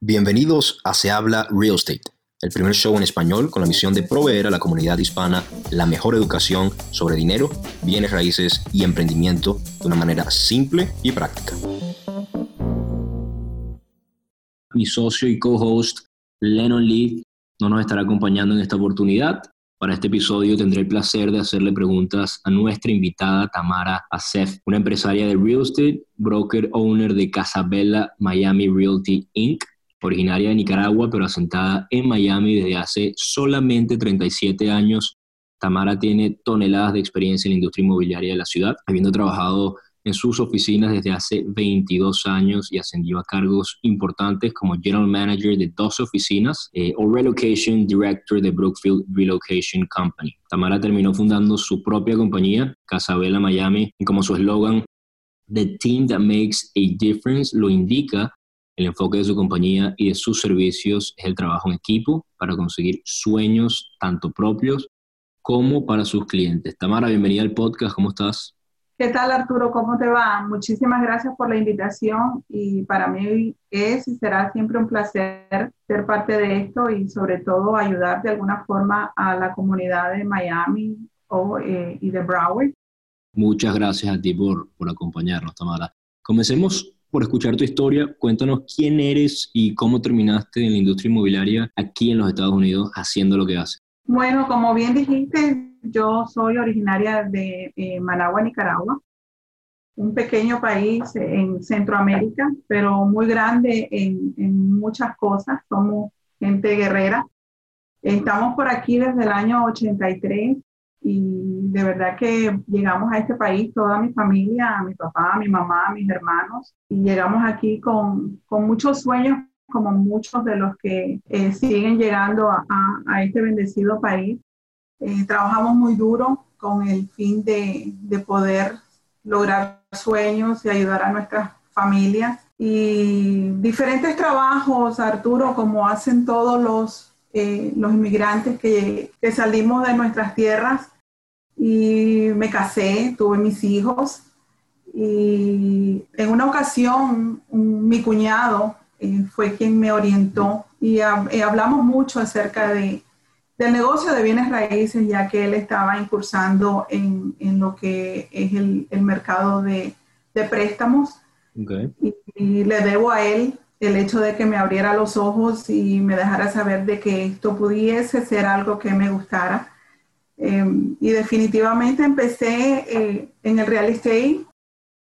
Bienvenidos a Se Habla Real Estate, el primer show en español con la misión de proveer a la comunidad hispana la mejor educación sobre dinero, bienes raíces y emprendimiento de una manera simple y práctica. Mi socio y co-host Lennon Lee no nos estará acompañando en esta oportunidad. Para este episodio tendré el placer de hacerle preguntas a nuestra invitada Tamara Asef, una empresaria de real estate, broker owner de Casabella Miami Realty Inc originaria de Nicaragua, pero asentada en Miami desde hace solamente 37 años. Tamara tiene toneladas de experiencia en la industria inmobiliaria de la ciudad, habiendo trabajado en sus oficinas desde hace 22 años y ascendió a cargos importantes como General Manager de dos oficinas eh, o Relocation Director de Brookfield Relocation Company. Tamara terminó fundando su propia compañía, Casabella Miami, y como su eslogan, The Team That Makes a Difference lo indica, el enfoque de su compañía y de sus servicios es el trabajo en equipo para conseguir sueños tanto propios como para sus clientes. Tamara, bienvenida al podcast, ¿cómo estás? ¿Qué tal Arturo? ¿Cómo te va? Muchísimas gracias por la invitación y para mí es y será siempre un placer ser parte de esto y sobre todo ayudar de alguna forma a la comunidad de Miami o, eh, y de Broward. Muchas gracias a ti por, por acompañarnos, Tamara. Comencemos por escuchar tu historia. Cuéntanos quién eres y cómo terminaste en la industria inmobiliaria aquí en los Estados Unidos haciendo lo que haces. Bueno, como bien dijiste, yo soy originaria de eh, Managua, Nicaragua, un pequeño país en Centroamérica, pero muy grande en, en muchas cosas. Somos gente guerrera. Estamos por aquí desde el año 83 y de verdad que llegamos a este país, toda mi familia, mi papá, mi mamá, mis hermanos, y llegamos aquí con, con muchos sueños, como muchos de los que eh, siguen llegando a, a, este bendecido país. Eh, trabajamos muy duro con el fin de, de poder lograr sueños y ayudar a nuestras familias. Y diferentes trabajos, Arturo, como hacen todos los eh, los inmigrantes que, que, salimos de nuestras tierras y me casé, tuve mis hijos y en una ocasión mi cuñado eh, fue quien me orientó y eh, hablamos mucho acerca de, del negocio de bienes raíces ya que él estaba incursando en, en lo que es el, el mercado de, de préstamos. Y, y le debo a él el hecho de que me abriera los ojos y me dejara saber de que esto pudiese ser algo que me gustara. Em, y definitivamente empecé eh, en el real estate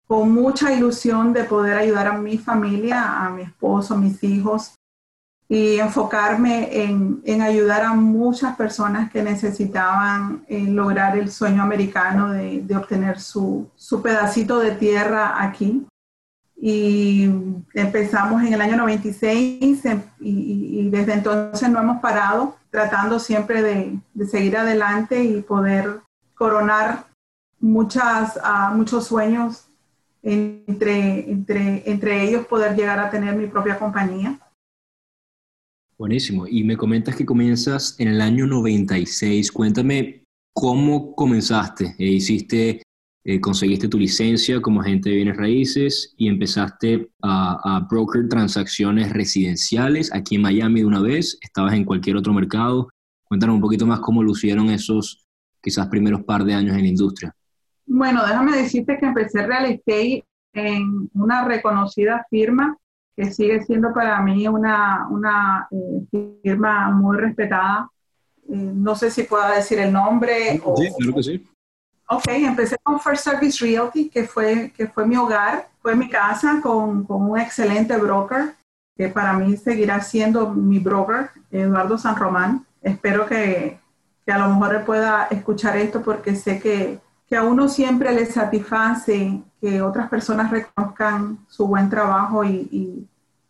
con mucha ilusión de poder ayudar a mi familia, a mi esposo, a mis hijos y enfocarme en, en ayudar a muchas personas que necesitaban eh, lograr el sueño americano de, de obtener su, su pedacito de tierra aquí y empezamos en el año 96 em, y, y, desde entonces no hemos parado tratando siempre de, seguir adelante y poder coronar muchas, uh, muchos sueños entre, entre, entre ellos poder llegar a tener mi propia compañía. Buenísimo. Y me comentas que comienzas en el año 96. Cuéntame cómo comenzaste. ¿E ¿Hiciste eh, conseguiste tu licencia como agente de bienes raíces y empezaste a, a, broker transacciones residenciales aquí en Miami de una vez, estabas en cualquier otro mercado. Cuéntanos un poquito más cómo lucieron esos quizás primeros par de años en la industria. Bueno, déjame decirte que empecé real estate en una reconocida firma que sigue siendo para mí una, una eh, firma muy respetada. Eh, no sé si pueda decir el nombre. Sí, o, claro que sí. Ok, empecé con First Service Realty, que fue, que fue mi hogar, fue mi casa con, con un excelente broker, que para mí seguirá siendo mi broker, Eduardo San Román. Espero que, que a lo mejor pueda escuchar esto porque sé que, que a uno siempre le satisface que otras personas reconozcan su buen trabajo y, y,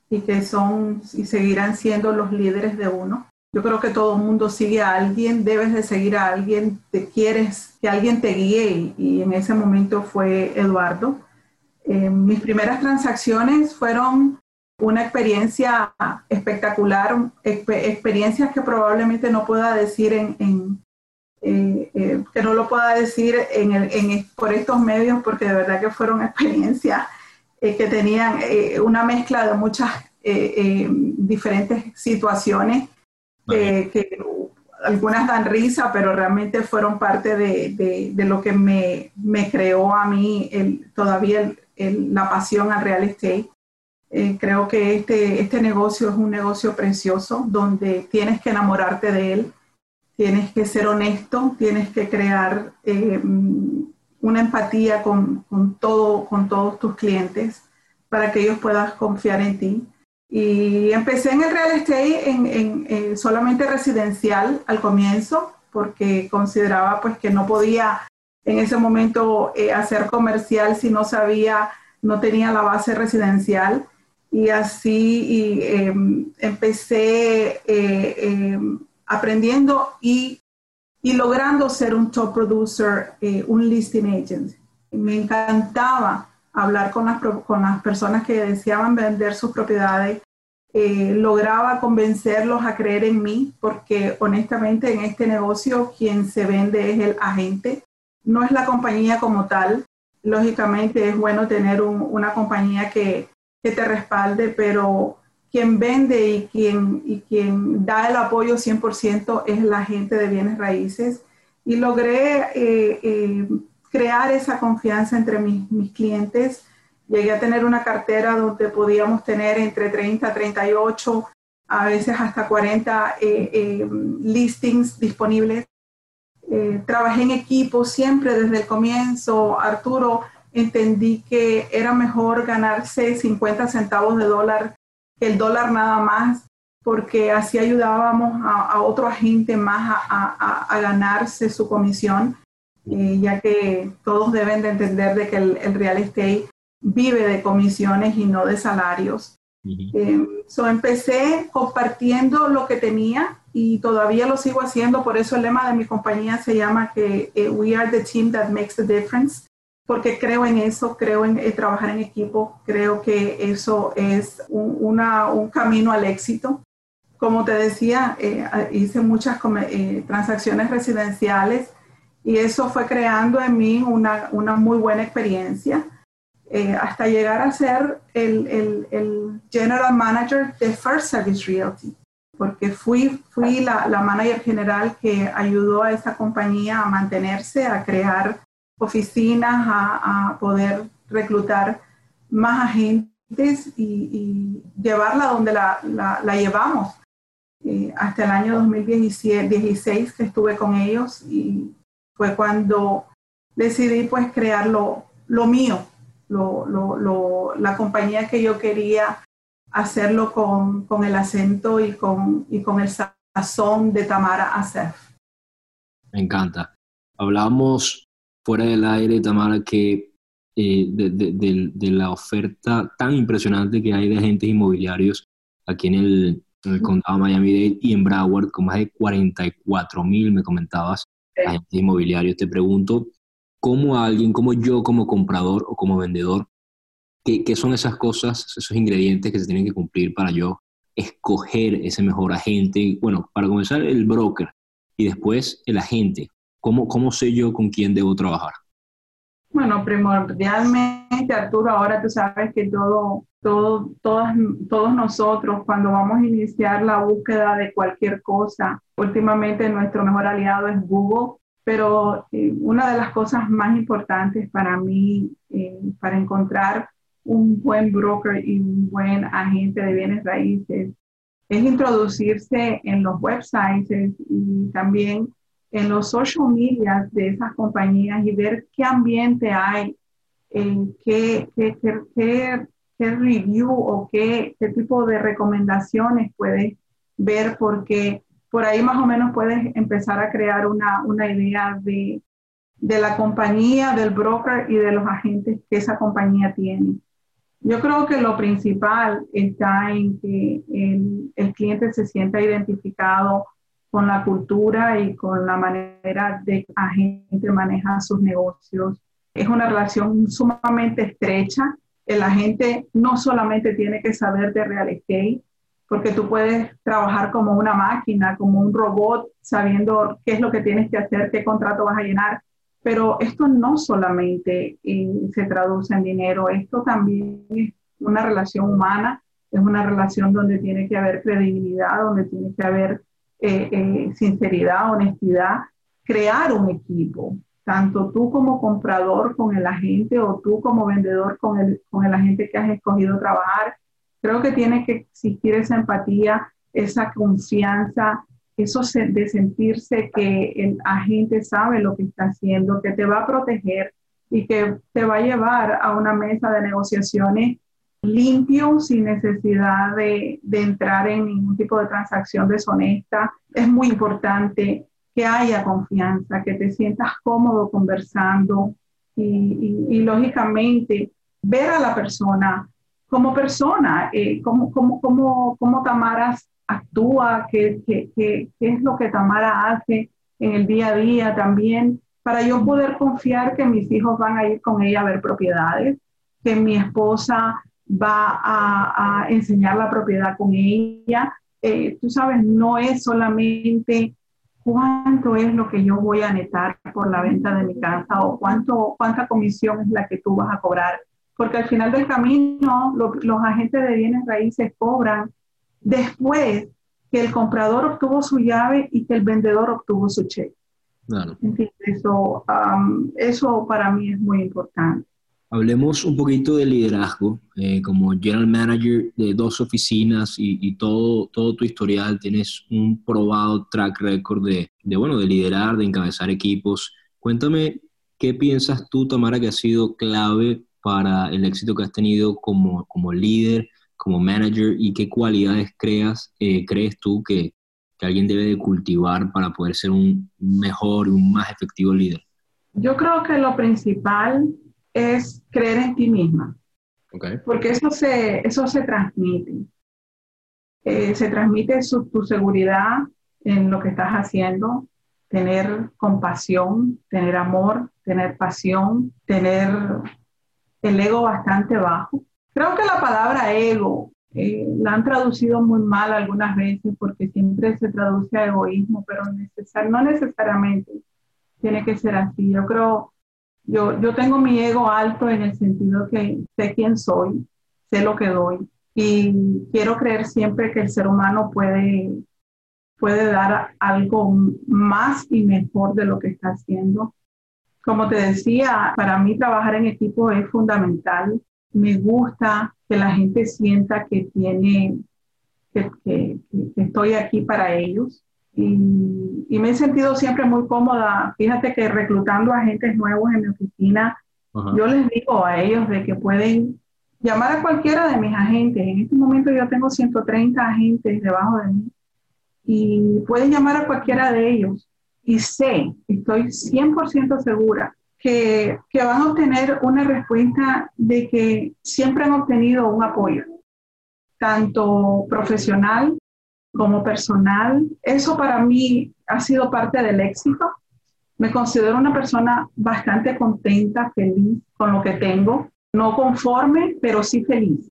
y que son y seguirán siendo los líderes de uno. Yo creo que todo el mundo sigue a alguien, debes de seguir a alguien, te quieres que alguien te guíe y, en ese momento fue Eduardo. Eh, mis primeras transacciones fueron una experiencia espectacular, experiencias que probablemente no pueda decir en, en eh, eh, que no lo pueda decir en el, en, por estos medios porque de verdad que fueron experiencias que tenían una mezcla de muchas diferentes situaciones que algunas dan risa, pero realmente fueron parte de, lo que me, creó a mí todavía la pasión al real estate. Eh, creo que este, este negocio es un negocio precioso donde tienes que enamorarte de él, tienes que ser honesto, tienes que crear eh, una empatía con, todo, con todos tus clientes para que ellos puedan confiar en ti. Y empecé en el real estate en, solamente residencial al comienzo, porque consideraba pues que no podía en ese momento eh, hacer comercial si no sabía, no tenía la base residencial. Y así em, empecé eh, em, aprendiendo y, y, logrando ser un top producer, eh, un listing agent. Me encantaba hablar con las, con las personas que deseaban vender sus propiedades, eh, lograba convencerlos a creer en mí, porque honestamente en este negocio quien se vende es el agente, no es la compañía como tal. Lógicamente es bueno tener una compañía que, que, te respalde, pero quien vende y quien, y quien da el apoyo 100% es la gente de bienes raíces. Y logré eh, eh, crear esa confianza entre mis, mis, clientes. Llegué a tener una cartera donde podíamos tener entre 30, 38, a veces hasta 40 eh, eh, listings disponibles. Eh, trabajé en equipo siempre desde el comienzo. Arturo, entendí que era mejor ganarse 50 centavos de dólar que el dólar nada más, porque así ayudábamos a, a otro agente más a, a, a ganarse su comisión eh, ya que todos deben de entender de que el, real estate vive de comisiones y no de salarios. Eh, so empecé compartiendo lo que tenía y todavía lo sigo haciendo, por eso el lema de mi compañía se llama que eh, We are the team that makes the difference, porque creo en eso, creo en trabajar en equipo, creo que eso es un, una, un camino al éxito. Como te decía, hice muchas transacciones residenciales y eso fue creando en mí una, una muy buena experiencia eh, hasta llegar a ser el, el, el, General Manager de First Service Realty, porque fui, fui la, la manager general que ayudó a esa compañía a mantenerse, a crear oficinas, a, poder reclutar más agentes y, llevarla donde la, la, la llevamos. Eh, hasta el año 2016 que estuve con ellos y fue cuando decidí pues crear lo, mío, la compañía que yo quería hacerlo con, el acento y con, y con el sazón de Tamara Acef. Me encanta. Hablábamos fuera del aire, Tamara, que eh, de, la oferta tan impresionante que hay de agentes inmobiliarios aquí en el, en el condado de Miami-Dade y en Broward, con más de 44 mil, me comentabas, agentes inmobiliarios, te pregunto, ¿cómo alguien, como yo como comprador o como vendedor, qué, qué son esas cosas, esos ingredientes que se tienen que cumplir para yo escoger ese mejor agente? Bueno, para comenzar, el broker y después el agente. ¿Cómo, cómo sé yo con quién debo trabajar? Bueno, primordialmente, Arturo, ahora tú sabes que todo, todo, todos nosotros, cuando vamos a iniciar la búsqueda de cualquier cosa, últimamente nuestro mejor aliado es Google, pero eh, una de las cosas más importantes para mí, eh, para encontrar un buen broker y un buen agente de bienes raíces, es introducirse en los websites y también en los social media de esas compañías y ver qué ambiente hay, en qué, qué, qué, qué, review o qué, qué tipo de recomendaciones puedes ver, porque por ahí más o menos puedes empezar a crear una, una idea de, de, la compañía, del broker y de los agentes que esa compañía tiene. Yo creo que lo principal está en que el, el cliente se sienta identificado con la cultura y con la manera de que la gente maneja sus negocios. Es una relación sumamente estrecha. El agente no solamente tiene que saber de real estate, porque tú puedes trabajar como una máquina, como un robot, sabiendo qué es lo que tienes que hacer, qué contrato vas a llenar. Pero esto no solamente eh, se traduce en dinero, esto también es una relación humana es una relación donde tiene que haber credibilidad, donde tiene que haber eh, eh, sinceridad, honestidad, crear un equipo, tanto tú como comprador con el agente o tú como vendedor con el, con el agente que has escogido trabajar. Creo que tiene que existir esa empatía, esa confianza, eso de sentirse que el agente sabe lo que está haciendo, que te va a proteger y que te va a llevar a una mesa de negociaciones limpio, sin necesidad de, entrar en ningún tipo de transacción deshonesta. Es muy importante que haya confianza, que te sientas cómodo conversando y, lógicamente ver a la persona como persona, eh, cómo, cómo, cómo, cómo Tamara actúa, qué, qué, qué, qué es lo que Tamara hace en el día a día también, para yo poder confiar que mis hijos van a ir con ella a ver propiedades, que mi esposa va a, enseñar la propiedad con ella. Eh, tú sabes, no es solamente cuánto es lo que yo voy a netar por la venta de mi casa o cuánto, cuánta comisión es la que tú vas a cobrar. Porque al final del camino, los agentes de bienes raíces cobran después que el comprador obtuvo su llave y que el vendedor obtuvo su cheque. Claro. Eso, eso para mí es muy importante. Hablemos un poquito de liderazgo. Eh, como general manager de dos oficinas y, todo, todo tu historial, tienes un probado track record de, de, bueno, de liderar, de encabezar equipos. Cuéntame, ¿qué piensas tú, Tamara, que ha sido clave para el éxito que has tenido como, como líder, como manager y qué cualidades creas, eh, crees tú que, que alguien debe de cultivar para poder ser un mejor y un más efectivo líder? Yo creo que lo principal es creer en ti misma. Porque eso se, eso se transmite. Eh, se transmite tu seguridad en lo que estás haciendo, tener compasión, tener amor, tener pasión, tener el ego bastante bajo. Creo que la palabra ego eh, la han traducido muy mal algunas veces porque siempre se traduce a egoísmo, pero no necesariamente tiene que ser así. Yo creo yo, yo tengo mi ego alto en el sentido que sé quién soy, sé lo que doy y quiero creer siempre que el ser humano puede, puede dar algo más y mejor de lo que está haciendo. Como te decía, para mí trabajar en equipo es fundamental. Me gusta que la gente sienta que tiene, que, que estoy aquí para ellos y, me he sentido siempre muy cómoda. Fíjate que reclutando agentes nuevos en mi oficina, yo les digo a ellos de que pueden llamar a cualquiera de mis agentes. En este momento yo tengo 130 agentes debajo de mí y pueden llamar a cualquiera de ellos. Y sé, estoy 100% segura que, que van a obtener una respuesta de que siempre han obtenido un apoyo, tanto profesional como personal. Eso para mí ha sido parte del éxito. Me considero una persona bastante contenta, feliz con lo que tengo, no conforme, pero sí feliz.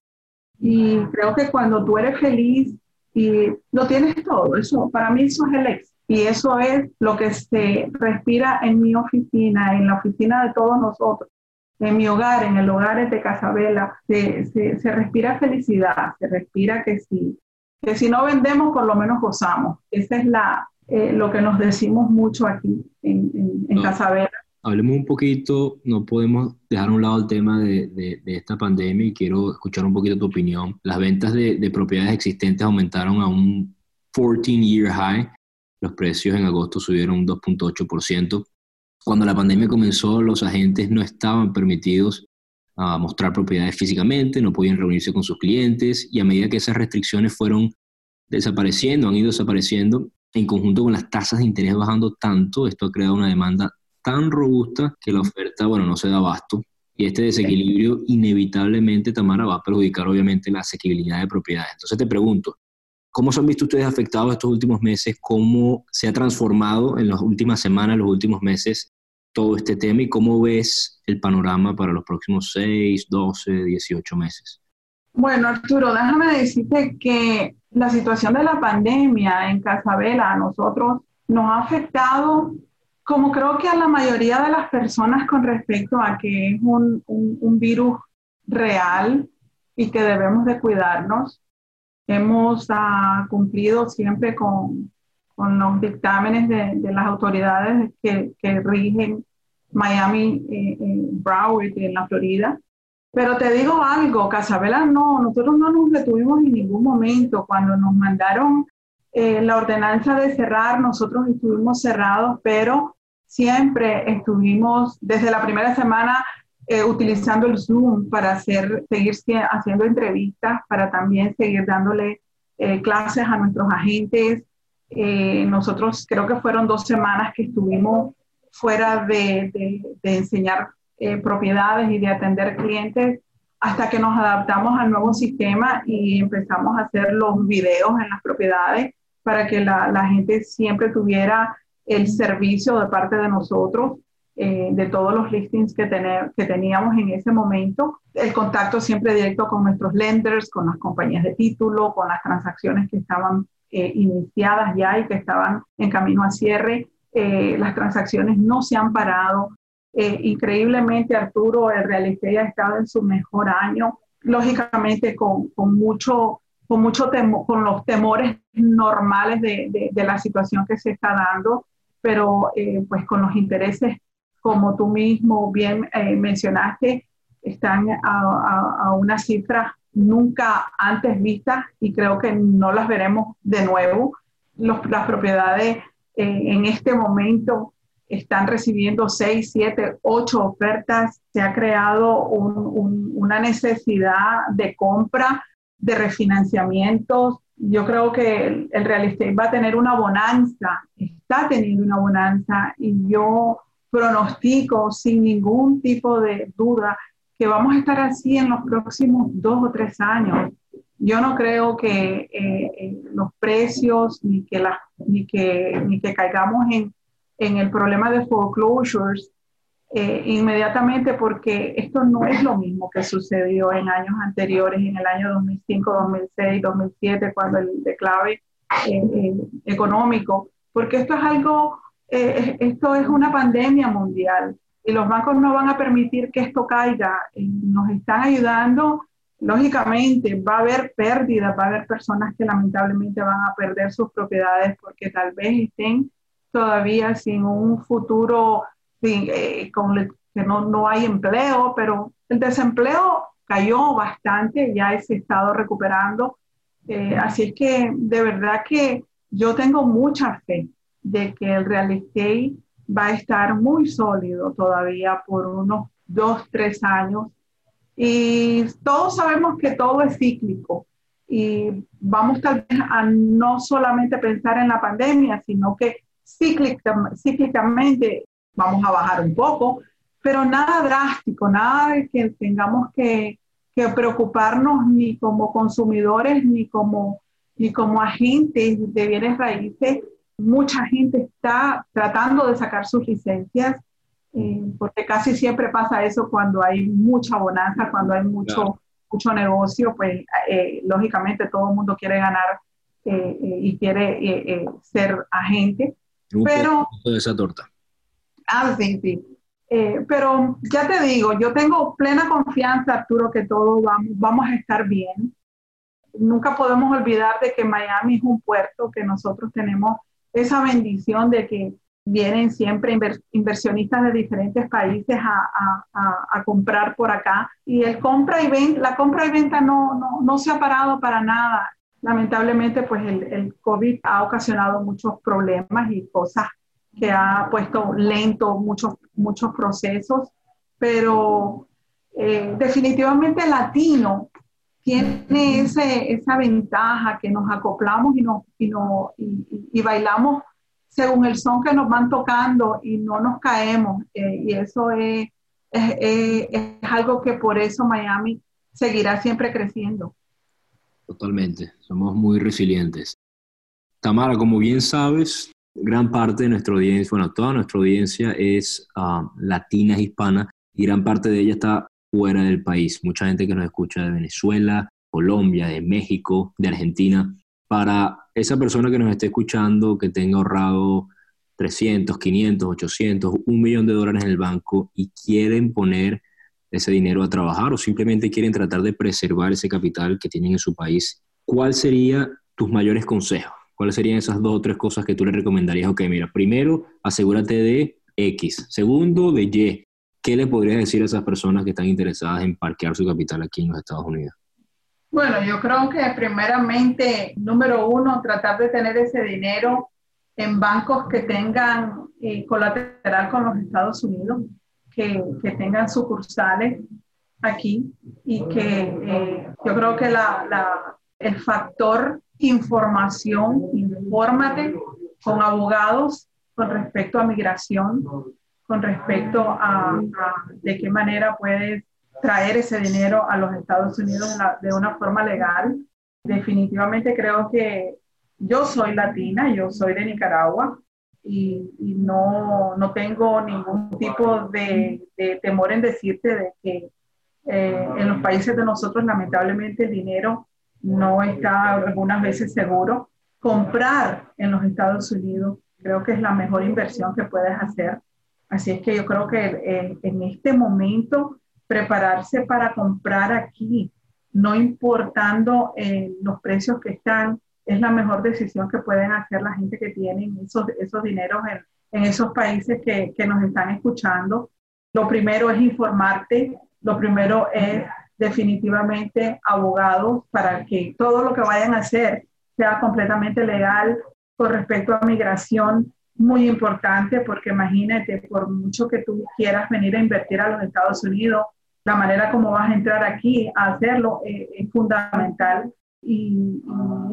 Y creo que cuando tú eres feliz y lo tienes todo, eso para mí eso es el éxito. Y eso es lo que se respira en mi oficina, en la oficina de todos nosotros, en mi hogar, en el hogar de Casabela. Se, se, respira felicidad, se respira que si que si no vendemos, por lo menos gozamos. Esa es la, eh, lo que nos decimos mucho aquí en, en, Casabela. Hablemos un poquito, no podemos dejar a un lado el tema de, de, esta pandemia y quiero escuchar un poquito tu opinión. Las ventas de, de propiedades existentes aumentaron a un 14-year high. Los precios en agosto subieron un 2.8%. Cuando la pandemia comenzó, los agentes no estaban permitidos a mostrar propiedades físicamente, no podían reunirse con sus clientes y a medida que esas restricciones fueron desapareciendo, han ido desapareciendo, en conjunto con las tasas de interés bajando tanto, esto ha creado una demanda tan robusta que la oferta, bueno, no se da abasto. Y este desequilibrio inevitablemente, Tamara, va a perjudicar obviamente la asequibilidad de propiedades. Entonces te pregunto, ¿cómo se han visto ustedes afectados estos últimos meses? ¿Cómo se ha transformado en las últimas semanas, los últimos meses, todo este tema y cómo ves el panorama para los próximos 6, 12, 18 meses? Bueno, Arturo, déjame decirte que la situación de la pandemia en Casabela a nosotros nos ha afectado como creo que a la mayoría de las personas con respecto a que es un, un, un virus real y que debemos de cuidarnos. hemos ah, cumplido siempre con, con los dictámenes de, las autoridades que, que rigen Miami, eh, eh, Broward, en la Florida. Pero te digo algo, Casabela, no, nosotros no nos detuvimos en ningún momento. Cuando nos mandaron eh, la ordenanza de cerrar, nosotros estuvimos cerrados, pero siempre estuvimos desde la primera semana eh, utilizando el Zoom para hacer, seguir haciendo entrevistas, para también seguir dándole clases a nuestros agentes, eh, nosotros creo que fueron dos semanas que estuvimos fuera de, de, enseñar eh, propiedades y de atender clientes hasta que nos adaptamos al nuevo sistema y empezamos a hacer los videos en las propiedades para que la, la gente siempre tuviera el servicio de parte de nosotros, eh, de todos los listings que, tener, que teníamos en ese momento, el contacto siempre directo con nuestros lenders, con las compañías de título, con las transacciones que estaban eh, iniciadas ya y que estaban en camino a cierre. Eh, las transacciones no se han parado. Eh, increíblemente, Arturo, el real estate ha estado en su mejor año, lógicamente con, con mucho, con, mucho con los temores normales de, de, la situación que se está dando, pero pues con los intereses, como tú mismo bien mencionaste, están a, a, a una cifra nunca antes vistas y creo que no las veremos de nuevo. las propiedades eh, en este momento están recibiendo seis, siete, ocho ofertas. Se ha creado una necesidad de compra, de refinanciamientos. Yo creo que el, el real estate va a tener una bonanza, está teniendo una bonanza y yo pronostico sin ningún tipo de duda que vamos a estar así en los próximos dos o tres años. Yo no creo que eh, eh, los precios ni que, la, ni que, ni que caigamos en, en el problema de foreclosures eh, inmediatamente porque esto no es lo mismo que sucedió en años anteriores, en el año 2005, 2006, 2007, cuando el declave económico, porque esto es algo, esto es una pandemia mundial y los bancos no van a permitir que esto caiga. Nos están ayudando. Lógicamente va a haber pérdidas, va a haber personas que lamentablemente van a perder sus propiedades porque tal vez estén todavía sin un futuro, eh, con que no, no hay empleo, pero el desempleo cayó bastante, ya se ha estado recuperando. Eh, así es que de verdad que yo tengo mucha fe de que el real estate va a estar muy sólido todavía por unos dos, tres años. Y todos sabemos que todo es cíclico y vamos tal vez a no solamente pensar en la pandemia, sino que cíclicamente vamos a bajar un poco, pero nada drástico, nada que tengamos que, que preocuparnos ni como consumidores ni como, ni como agentes de bienes raíces mucha gente está tratando de sacar sus licencias, eh, porque casi siempre pasa eso cuando hay mucha bonanza, cuando hay mucho, mucho negocio, pues eh, lógicamente todo el mundo quiere ganar eh, y quiere ser agente. pero de esa torta. Ah, sí, sí. pero ya te digo, yo tengo plena confianza, Arturo, que todos vamos, vamos a estar bien. Nunca podemos olvidar de que Miami es un puerto que nosotros tenemos esa bendición de que vienen siempre inversionistas de diferentes países a, a, comprar por acá. Y el compra y venta, la compra y venta no, no, no se ha parado para nada. Lamentablemente, pues el, el, COVID ha ocasionado muchos problemas y cosas que ha puesto lento muchos, muchos procesos, pero eh, definitivamente el latino tiene ese, esa ventaja que nos acoplamos y, nos, y, no, y, bailamos según el son que nos van tocando y no nos caemos. Eh, y eso es, es, es, algo que por eso Miami seguirá siempre creciendo. Totalmente, somos muy resilientes. Tamara, como bien sabes, gran parte de nuestra audiencia, bueno, toda nuestra audiencia es uh, latina, hispana, y gran parte de ella está fuera del país. Mucha gente que nos escucha de Venezuela, Colombia, de México, de Argentina. Para esa persona que nos esté escuchando, que tenga ahorrado 300, 500, 800, un millón de dólares en el banco y quieren poner ese dinero a trabajar o simplemente quieren tratar de preservar ese capital que tienen en su país ¿cuál sería tus mayores consejos? ¿Cuáles serían esas dos o tres cosas que tú le recomendarías? Ok, mira, primero, asegúrate de X. Segundo, de Y. ¿Qué le podrías decir a esas personas que están interesadas en parquear su capital aquí en los Estados Unidos? Bueno, yo creo que primeramente, número uno, tratar de tener ese dinero en bancos que tengan eh, colateral con los Estados Unidos, que, que, tengan sucursales aquí y que eh, yo creo que la, la, el factor información, infórmate con abogados con respecto a migración, con respecto a, de qué manera puedes traer ese dinero a los Estados Unidos de, una forma legal. Definitivamente creo que yo soy latina, yo soy de Nicaragua y, no, no, tengo ningún tipo de, de, temor en decirte de que eh, en los países de nosotros lamentablemente el dinero no está algunas veces seguro. Comprar en los Estados Unidos creo que es la mejor inversión que puedes hacer. Así es que yo creo que en este momento prepararse para comprar aquí, no importando eh, los precios que están, es la mejor decisión que pueden hacer la gente que tiene esos, esos dineros en, en esos países que, que nos están escuchando. Lo primero es informarte, lo primero es definitivamente abogados para que todo lo que vayan a hacer sea completamente legal con respecto a migración, muy importante porque imagínate, por mucho que tú quieras venir a invertir a los Estados Unidos, la manera como vas a entrar aquí a hacerlo eh, es fundamental. Y,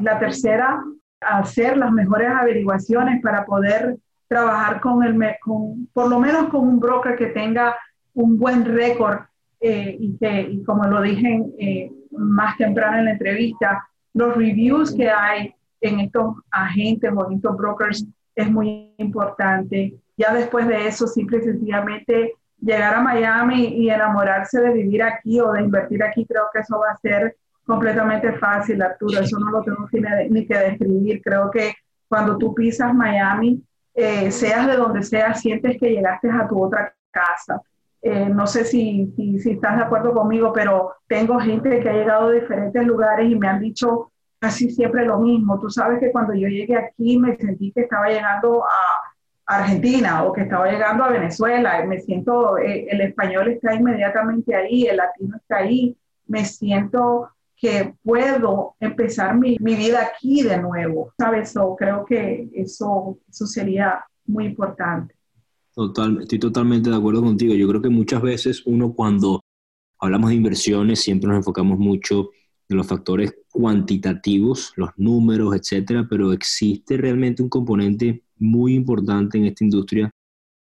la tercera, hacer las mejores averiguaciones para poder trabajar con el, con, por lo menos con un broker que tenga un buen récord eh, y que, y como lo dije eh, más temprano en la entrevista, los reviews que hay en estos agentes o en estos brokers es muy importante. Ya después de eso, simple y sencillamente llegar a Miami y enamorarse de vivir aquí o de invertir aquí, creo que eso va a ser completamente fácil, Arturo. Eso no lo tengo ni que describir. Creo que cuando tú pisas Miami, eh, seas de donde seas, sientes que llegaste a tu otra casa. Eh, no sé si, si, estás de acuerdo conmigo, pero tengo gente que ha llegado de diferentes lugares y me han dicho casi siempre lo mismo. Tú sabes que cuando yo llegué aquí me sentí que estaba llegando a Argentina o que estaba llegando a Venezuela. Me siento, eh, el español está inmediatamente ahí, el latino está ahí. Me siento que puedo empezar mi, mi vida aquí de nuevo. ¿Sabes? o creo que eso, eso sería muy importante. Total, estoy totalmente de acuerdo contigo. Yo creo que muchas veces uno cuando hablamos de inversiones siempre nos enfocamos mucho en los factores cuantitativos, los números, etcétera, pero existe realmente un componente muy importante en esta industria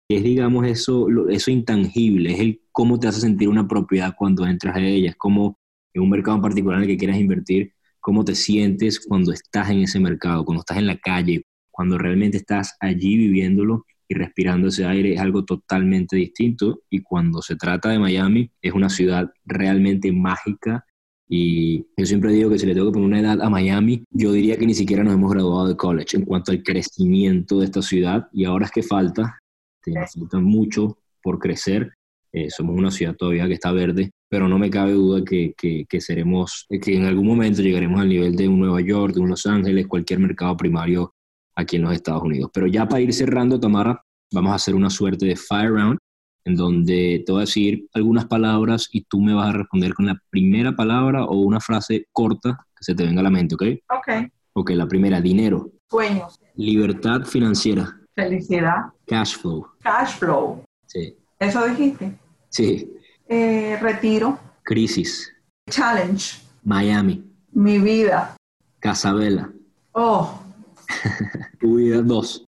que es, digamos, eso, eso intangible, es el cómo te hace sentir una propiedad cuando entras a ella, es como en un mercado en particular en el que quieras invertir, cómo te sientes cuando estás en ese mercado, cuando estás en la calle, cuando realmente estás allí viviéndolo y respirando ese aire es algo totalmente distinto. Y cuando se trata de Miami, es una ciudad realmente mágica. Y yo siempre digo que si le tengo que poner una edad a Miami, yo diría que ni siquiera nos hemos graduado de college en cuanto al crecimiento de esta ciudad. Y ahora es que falta, falta mucho por crecer. Eh, somos una ciudad todavía que está verde, pero no me cabe duda que, que, que, seremos, que en algún momento llegaremos al nivel de un Nueva York, de un Los Ángeles, cualquier mercado primario aquí en los Estados Unidos. Pero ya para ir cerrando, Tamara, vamos a hacer una suerte de fire round en donde te voy a decir algunas palabras y tú me vas a responder con la primera palabra o una frase corta que se te venga a la mente, ¿ok? Ok. Ok, la primera, dinero. Sueños. Libertad financiera. Felicidad. Cash flow. Cash flow. Sí. ¿Eso dijiste? Sí. Eh, retiro. Crisis. Challenge. Miami. Mi vida. Casabela. Oh, tu vida, dos.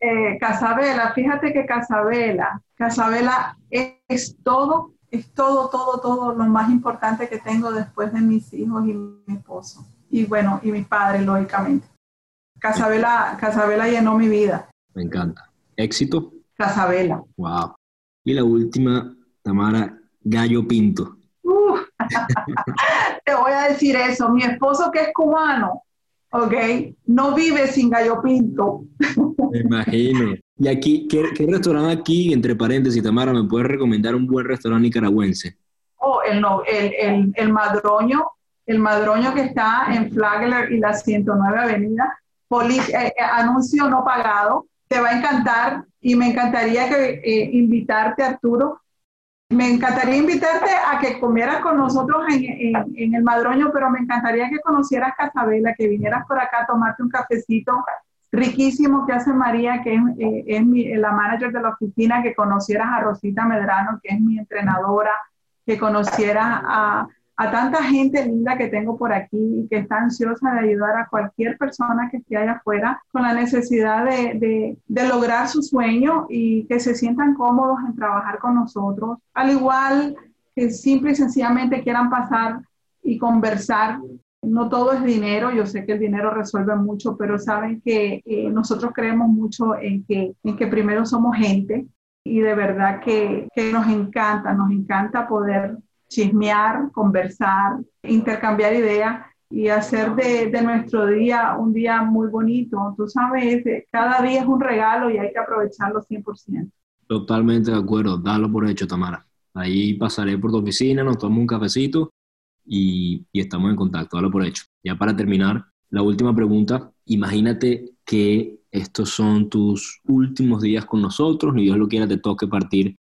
Eh, Casabela, fíjate que Casabela, Casabela es, todo, es todo, todo, todo lo más importante que tengo después de mis hijos y mi esposo. Y bueno, y mi padre, lógicamente. Casabela, Casabela llenó mi vida. Me encanta. ¿Éxito? Casabela. Wow. Y la última, Tamara, Gallo Pinto. te voy a decir eso. Mi esposo que es cubano, ¿ok? No vive sin gallo pinto. Me imagino. Y aquí, ¿qué, restaurante aquí, entre paréntesis, Tamara, me puedes recomendar un buen restaurante nicaragüense? Oh, el, el, el, el Madroño el madroño que está en Flagler y la 109 Avenida, eh, eh, anuncio no pagado, te va a encantar y me encantaría que, eh, invitarte, Arturo. Me encantaría invitarte a que comieras con nosotros en, el Madroño, pero me encantaría que conocieras Casabela, que vinieras por acá a tomarte un cafecito riquísimo que hace María, que es, es mi, la manager de la oficina, que conocieras a Rosita Medrano, que es mi entrenadora, que conocieras a, a tanta gente linda que tengo por aquí y que está ansiosa de ayudar a cualquier persona que esté allá afuera con la necesidad de, de, lograr su sueño y que se sientan cómodos en trabajar con nosotros, al igual que simple y sencillamente quieran pasar y conversar. No todo es dinero, yo sé que el dinero resuelve mucho, pero saben que eh, nosotros creemos mucho en que, en que primero somos gente y de verdad que, que nos encanta, nos encanta poder chismear, conversar, intercambiar ideas y hacer de, de, nuestro día un día muy bonito. Tú sabes, eh, cada día es un regalo y hay que aprovecharlo 100%. Totalmente de acuerdo, dalo por hecho, Tamara. Ahí pasaré por tu oficina, nos tomamos un cafecito y, y estamos en contacto, dalo por hecho. Ya para terminar, la última pregunta, imagínate que estos son tus últimos días con nosotros, ni Dios lo quiera, te toque partir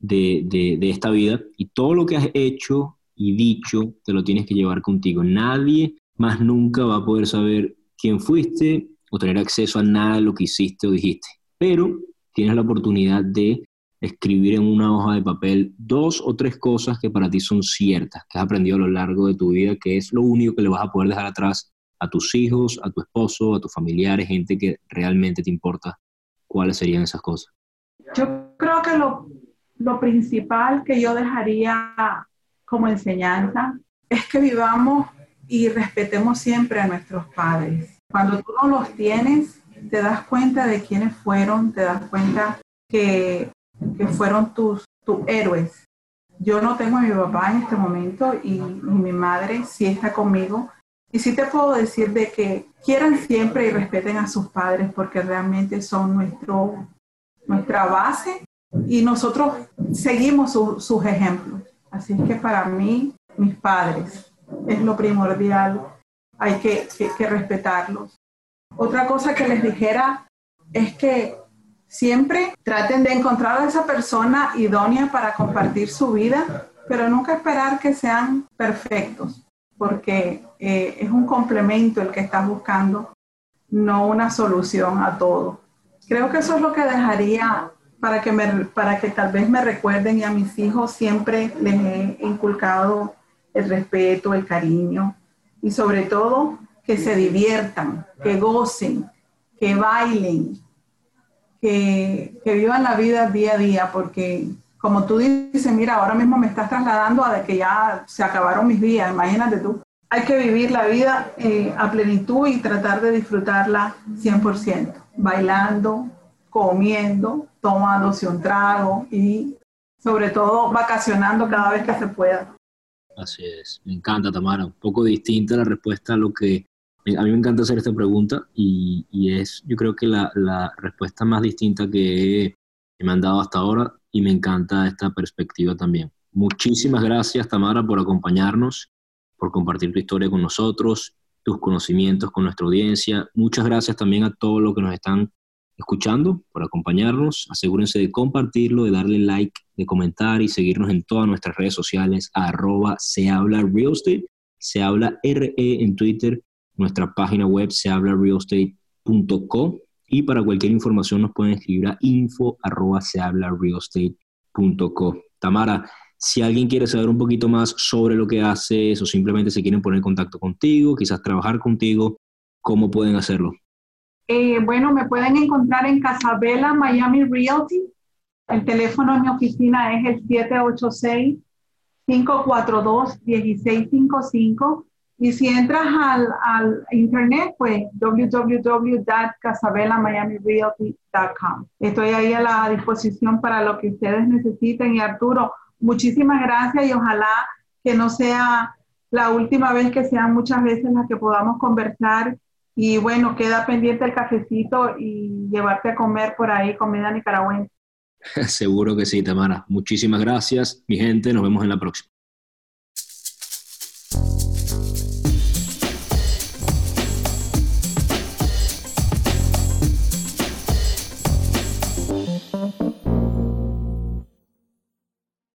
de, esta vida y todo lo que has hecho y dicho te lo tienes que llevar contigo. Nadie más nunca va a poder saber quién fuiste o tener acceso a nada de lo que hiciste o dijiste. Pero tienes la oportunidad de escribir en una hoja de papel dos o tres cosas que para ti son ciertas, que has aprendido a lo largo de tu vida, que es lo único que le vas a poder dejar atrás a tus hijos, a tu esposo, a tus familiares, gente que realmente te importa. ¿Cuáles serían esas cosas? Yo creo que lo lo principal que yo dejaría como enseñanza es que vivamos y respetemos siempre a nuestros padres. Cuando tú no los tienes, te das cuenta de quiénes fueron, te das cuenta que, fueron tus, tus héroes. Yo no tengo a mi papá en este momento y, y, mi madre sí está conmigo. Y sí te puedo decir de que quieran siempre y respeten a sus padres porque realmente son nuestro, nuestra base y nosotros seguimos sus ejemplos. Así que para mí, mis padres es lo primordial, hay que, que, respetarlos. Otra cosa que les dijera es que siempre traten de encontrar a esa persona idónea para compartir su vida, pero nunca esperar que sean perfectos, porque eh, es un complemento el que estás buscando, no una solución a todo. Creo que eso es lo que dejaría para que, me, para que tal vez me recuerden y a mis hijos siempre les he inculcado el respeto, el cariño y sobre todo que se diviertan, que gocen, que bailen, que, que vivan la vida día a día, porque como tú dices, mira, ahora mismo me estás trasladando a que ya se acabaron mis días, imagínate tú. Hay que vivir la vida eh, a plenitud y tratar de disfrutarla 100%, bailando, comiendo, tomándose un trago y sobre todo vacacionando cada vez que se pueda. Así es, me encanta Tamara, un poco distinta la respuesta a lo que a mí me encanta hacer esta pregunta y, es yo creo que la, la respuesta más distinta que, que me han dado hasta ahora y me encanta esta perspectiva también. Muchísimas gracias Tamara por acompañarnos, por compartir tu historia con nosotros, tus conocimientos con nuestra audiencia. Muchas gracias también a todos los que nos están escuchando, por acompañarnos. Asegúrense de compartirlo, de darle like, de comentar y seguirnos en todas nuestras redes sociales, arroba se habla real estate, se habla RE en Twitter, nuestra página web se habla realestate.co y para cualquier información nos pueden escribir a info arroba se habla realestate.co. Tamara, si alguien quiere saber un poquito más sobre lo que haces o simplemente se quieren poner en contacto contigo, quizás trabajar contigo, ¿cómo pueden hacerlo? Eh, bueno, me pueden encontrar en Casabela, Miami Realty. El teléfono en mi oficina es el 786-542-1655. Y si entras al, al internet, pues www.casabelamiamirealty.com. Estoy ahí a la disposición para lo que ustedes necesiten. Y Arturo, muchísimas gracias y ojalá que no sea la última vez, que sean muchas veces las que podamos conversar y bueno, queda pendiente el cafecito y llevarte a comer por ahí comida nicaragüense. Seguro que sí, Tamara. Muchísimas gracias, mi gente. Nos vemos en la próxima.